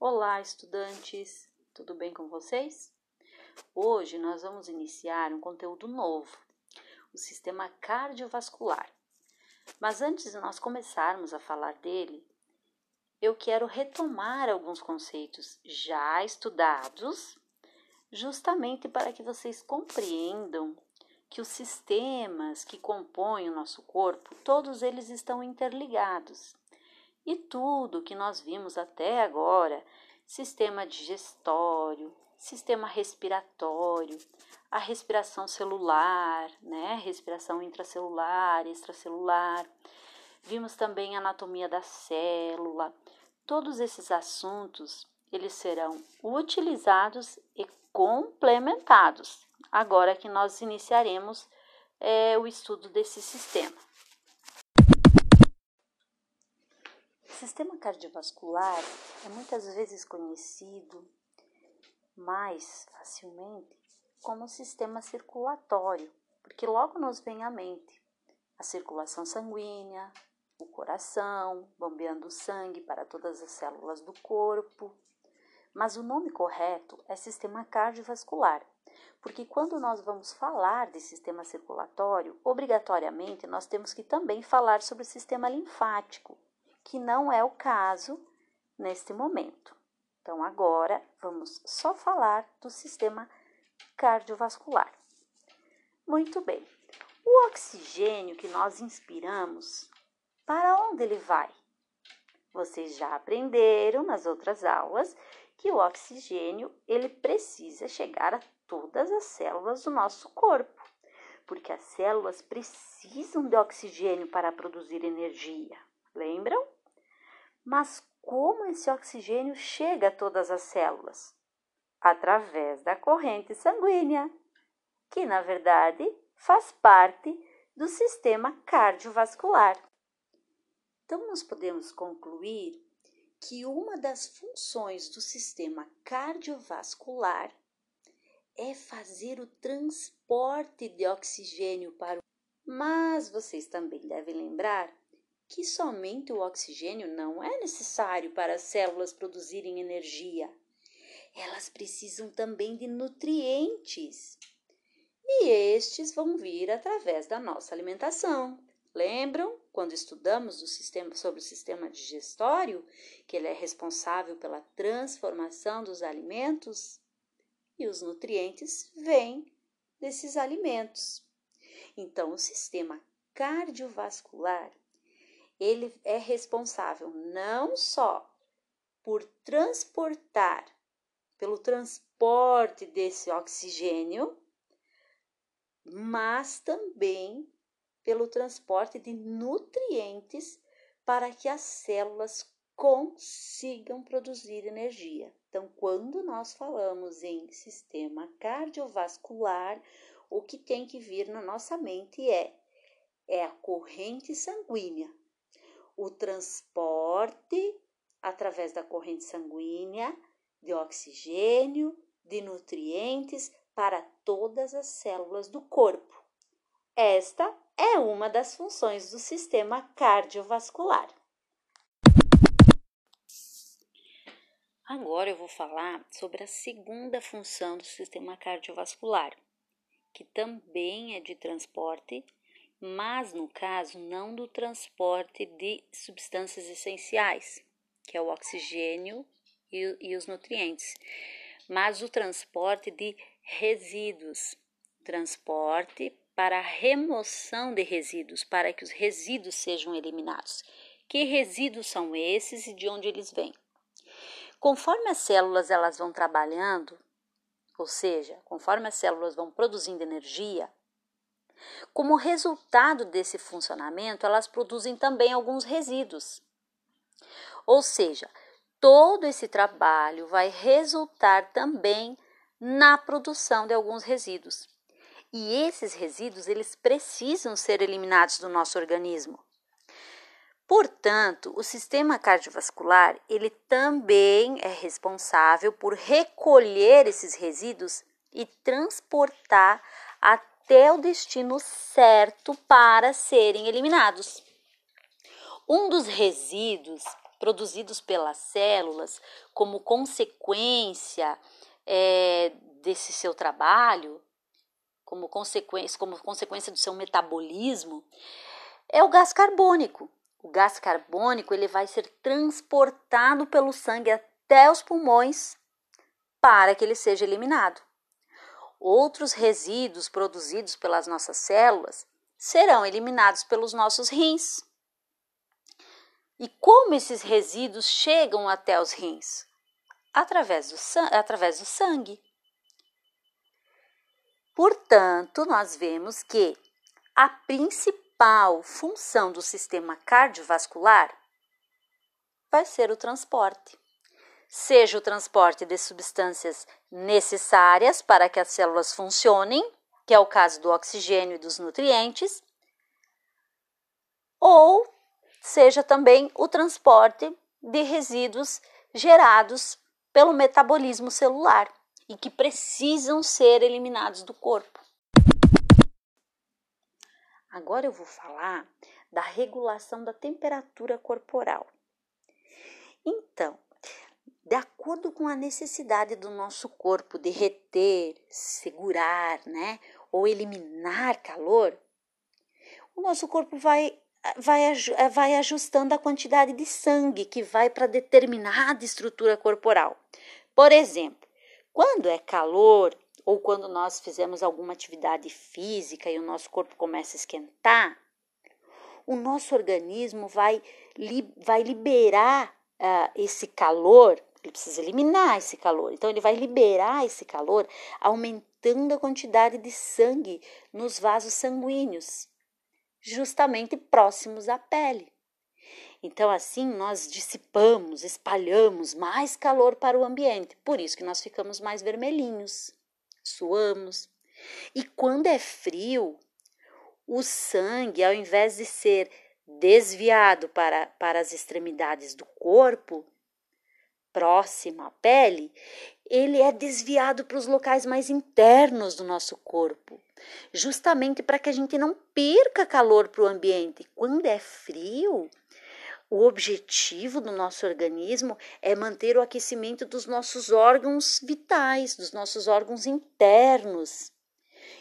Olá, estudantes! Tudo bem com vocês? Hoje nós vamos iniciar um conteúdo novo, o sistema cardiovascular. Mas antes de nós começarmos a falar dele, eu quero retomar alguns conceitos já estudados, justamente para que vocês compreendam que os sistemas que compõem o nosso corpo, todos eles estão interligados. E tudo que nós vimos até agora, sistema digestório, sistema respiratório, a respiração celular, né? Respiração intracelular, extracelular. Vimos também a anatomia da célula. Todos esses assuntos, eles serão utilizados e complementados agora que nós iniciaremos é, o estudo desse sistema. Sistema cardiovascular é muitas vezes conhecido mais facilmente como sistema circulatório, porque logo nos vem à mente a circulação sanguínea, o coração, bombeando sangue para todas as células do corpo. Mas o nome correto é sistema cardiovascular, porque quando nós vamos falar de sistema circulatório, obrigatoriamente nós temos que também falar sobre o sistema linfático, que não é o caso neste momento. Então, agora vamos só falar do sistema cardiovascular. Muito bem. O oxigênio que nós inspiramos, para onde ele vai? Vocês já aprenderam nas outras aulas que o oxigênio ele precisa chegar a todas as células do nosso corpo, porque as células precisam de oxigênio para produzir energia. Lembram? Mas como esse oxigênio chega a todas as células? Através da corrente sanguínea, que na verdade faz parte do sistema cardiovascular. Então, nós podemos concluir que uma das funções do sistema cardiovascular é fazer o transporte de oxigênio para o. Mas vocês também devem lembrar que somente o oxigênio não é necessário para as células produzirem energia. Elas precisam também de nutrientes. E estes vão vir através da nossa alimentação. Lembram quando estudamos sistema, sobre o sistema digestório, que ele é responsável pela transformação dos alimentos? e os nutrientes vêm desses alimentos. Então, o sistema cardiovascular ele é responsável não só por transportar, pelo transporte desse oxigênio, mas também pelo transporte de nutrientes para que as células consigam produzir energia. Então, quando nós falamos em sistema cardiovascular, o que tem que vir na nossa mente é é a corrente sanguínea, o transporte através da corrente sanguínea de oxigênio, de nutrientes para todas as células do corpo. Esta é uma das funções do sistema cardiovascular. Agora eu vou falar sobre a segunda função do sistema cardiovascular, que também é de transporte, mas no caso não do transporte de substâncias essenciais, que é o oxigênio e, e os nutrientes, mas o transporte de resíduos, transporte para remoção de resíduos, para que os resíduos sejam eliminados. Que resíduos são esses e de onde eles vêm? Conforme as células elas vão trabalhando, ou seja, conforme as células vão produzindo energia, como resultado desse funcionamento, elas produzem também alguns resíduos. Ou seja, todo esse trabalho vai resultar também na produção de alguns resíduos. E esses resíduos, eles precisam ser eliminados do nosso organismo. Portanto, o sistema cardiovascular, ele também é responsável por recolher esses resíduos e transportar o destino certo para serem eliminados. Um dos resíduos produzidos pelas células como consequência é, desse seu trabalho, como consequência, como consequência do seu metabolismo, é o gás carbônico. O gás carbônico ele vai ser transportado pelo sangue até os pulmões para que ele seja eliminado. Outros resíduos produzidos pelas nossas células serão eliminados pelos nossos rins. E como esses resíduos chegam até os rins? Através do, através do sangue. Portanto, nós vemos que a principal função do sistema cardiovascular vai ser o transporte. Seja o transporte de substâncias necessárias para que as células funcionem, que é o caso do oxigênio e dos nutrientes, ou seja também o transporte de resíduos gerados pelo metabolismo celular e que precisam ser eliminados do corpo. Agora eu vou falar da regulação da temperatura corporal. Então, de acordo com a necessidade do nosso corpo de reter, segurar, né, ou eliminar calor, o nosso corpo vai vai, vai ajustando a quantidade de sangue que vai para determinada estrutura corporal. Por exemplo, quando é calor ou quando nós fizemos alguma atividade física e o nosso corpo começa a esquentar, o nosso organismo vai, li, vai liberar uh, esse calor, ele precisa eliminar esse calor, então ele vai liberar esse calor, aumentando a quantidade de sangue nos vasos sanguíneos justamente próximos à pele. Então, assim, nós dissipamos, espalhamos mais calor para o ambiente, por isso que nós ficamos mais vermelhinhos, suamos. E quando é frio, o sangue, ao invés de ser desviado para, para as extremidades do corpo, próximo à pele, ele é desviado para os locais mais internos do nosso corpo, justamente para que a gente não perca calor para o ambiente. Quando é frio, o objetivo do nosso organismo é manter o aquecimento dos nossos órgãos vitais, dos nossos órgãos internos.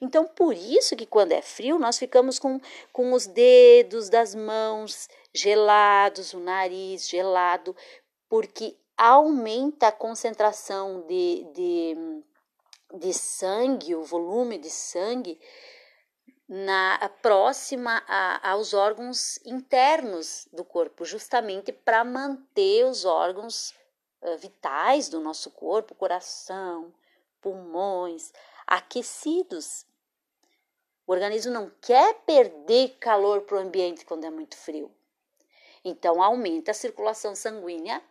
Então, por isso que quando é frio, nós ficamos com, com os dedos das mãos gelados, o nariz gelado, porque aumenta a concentração de, de, de sangue, o volume de sangue, na próxima a, aos órgãos internos do corpo, justamente para manter os órgãos uh, vitais do nosso corpo, coração, pulmões, aquecidos. O organismo não quer perder calor para o ambiente quando é muito frio. Então aumenta a circulação sanguínea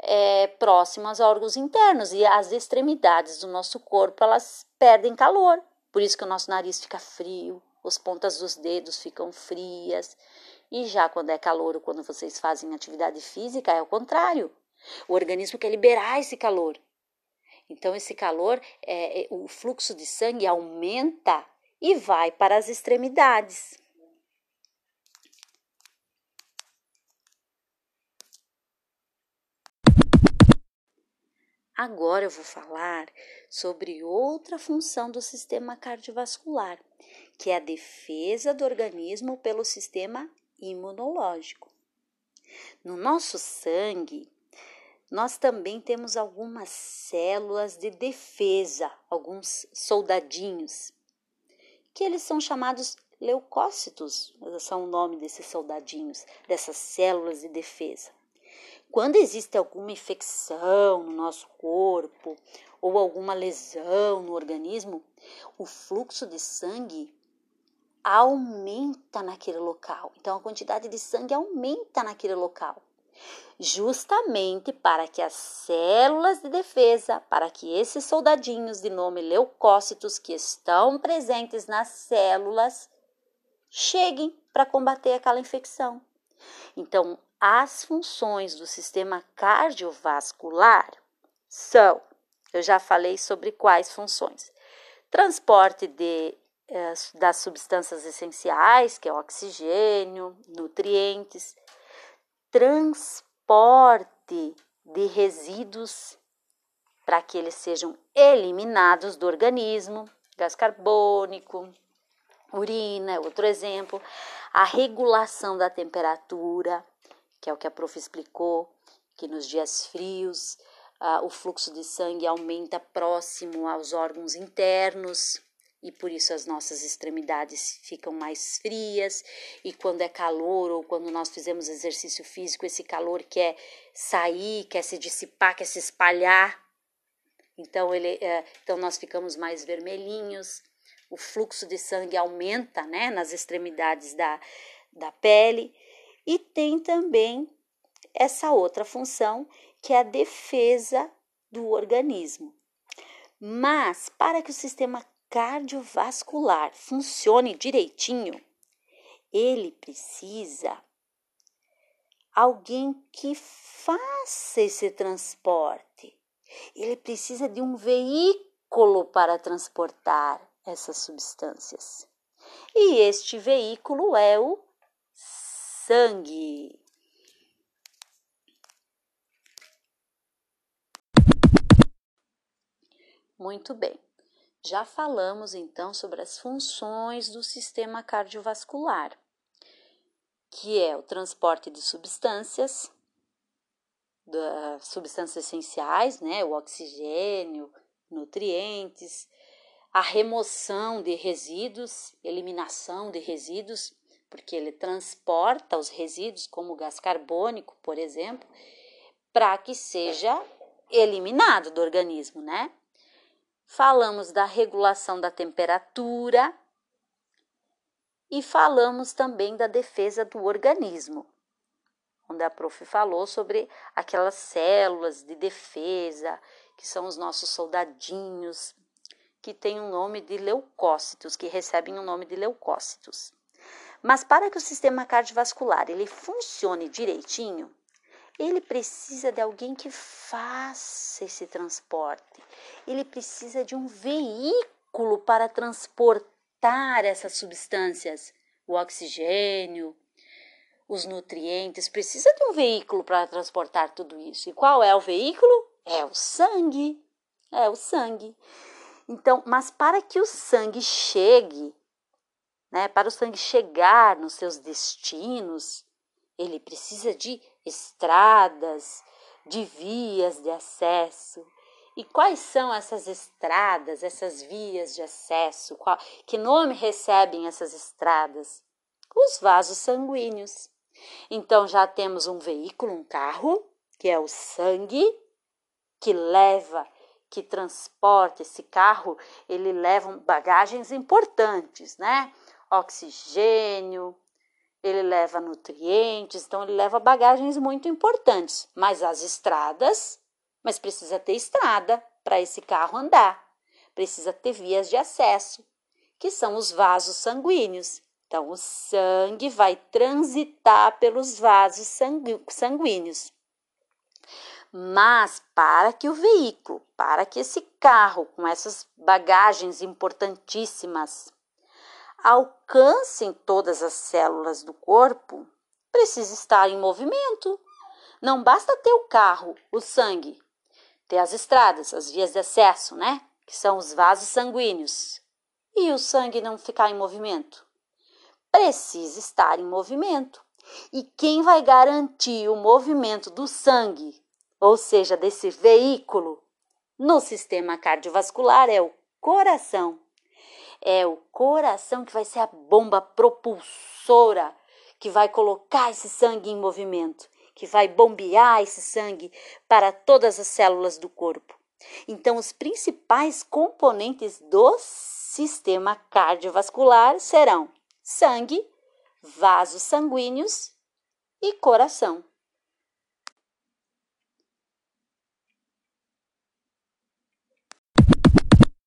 é, próximas a órgãos internos e as extremidades do nosso corpo elas perdem calor. Por isso que o nosso nariz fica frio, as pontas dos dedos ficam frias. E já quando é calor ou quando vocês fazem atividade física, é o contrário. O organismo quer liberar esse calor. Então, esse calor, é, é o fluxo de sangue aumenta e vai para as extremidades. Agora eu vou falar sobre outra função do sistema cardiovascular, que é a defesa do organismo pelo sistema imunológico. No nosso sangue, nós também temos algumas células de defesa, alguns soldadinhos, que eles são chamados leucócitos, são o nome desses soldadinhos, dessas células de defesa. Quando existe alguma infecção no nosso corpo ou alguma lesão no organismo, o fluxo de sangue aumenta naquele local. Então a quantidade de sangue aumenta naquele local. Justamente para que as células de defesa, para que esses soldadinhos de nome leucócitos que estão presentes nas células cheguem para combater aquela infecção. Então, as funções do sistema cardiovascular são, eu já falei sobre quais funções: transporte de, eh, das substâncias essenciais, que é oxigênio, nutrientes, transporte de resíduos para que eles sejam eliminados do organismo, gás carbônico, urina, outro exemplo, a regulação da temperatura, que é o que a prof explicou, que nos dias frios uh, o fluxo de sangue aumenta próximo aos órgãos internos e por isso as nossas extremidades ficam mais frias e quando é calor ou quando nós fizemos exercício físico esse calor quer sair, quer se dissipar, quer se espalhar. Então ele, é, então nós ficamos mais vermelhinhos, o fluxo de sangue aumenta, né, nas extremidades da, da pele e tem também essa outra função que é a defesa do organismo. Mas para que o sistema cardiovascular funcione direitinho, ele precisa alguém que faça esse transporte. Ele precisa de um veículo para transportar essas substâncias. E este veículo é o sangue. Muito bem. Já falamos então sobre as funções do sistema cardiovascular, que é o transporte de substâncias, substâncias essenciais, né, o oxigênio, nutrientes, a remoção de resíduos, eliminação de resíduos, porque ele transporta os resíduos, como o gás carbônico, por exemplo, para que seja eliminado do organismo, né? falamos da regulação da temperatura e falamos também da defesa do organismo, onde a prof falou sobre aquelas células de defesa, que são os nossos soldadinhos, que têm o um nome de leucócitos, que recebem o um nome de leucócitos. Mas para que o sistema cardiovascular ele funcione direitinho, ele precisa de alguém que faça esse transporte. Ele precisa de um veículo para transportar essas substâncias, o oxigênio, os nutrientes. Precisa de um veículo para transportar tudo isso. E qual é o veículo? É o sangue. É o sangue. Então, mas para que o sangue chegue, né, para o sangue chegar nos seus destinos, ele precisa de estradas, de vias de acesso. E quais são essas estradas, essas vias de acesso? Qual, que nome recebem essas estradas? Os vasos sanguíneos. Então já temos um veículo, um carro, que é o sangue, que leva, que transporta esse carro, ele leva bagagens importantes, né? Oxigênio, ele leva nutrientes, então ele leva bagagens muito importantes. Mas as estradas, mas precisa ter estrada para esse carro andar. Precisa ter vias de acesso, que são os vasos sanguíneos. Então, o sangue vai transitar pelos vasos sanguíneos. Mas para que o veículo, para que esse carro com essas bagagens importantíssimas alcancem todas as células do corpo, precisa estar em movimento. Não basta ter o carro, o sangue, ter as estradas, as vias de acesso, né? Que são os vasos sanguíneos. E o sangue não ficar em movimento? Precisa estar em movimento. E quem vai garantir o movimento do sangue, ou seja, desse veículo, no sistema cardiovascular é o coração é o coração que vai ser a bomba propulsora que vai colocar esse sangue em movimento, que vai bombear esse sangue para todas as células do corpo. Então, os principais componentes do sistema cardiovascular serão sangue, vasos sanguíneos e coração.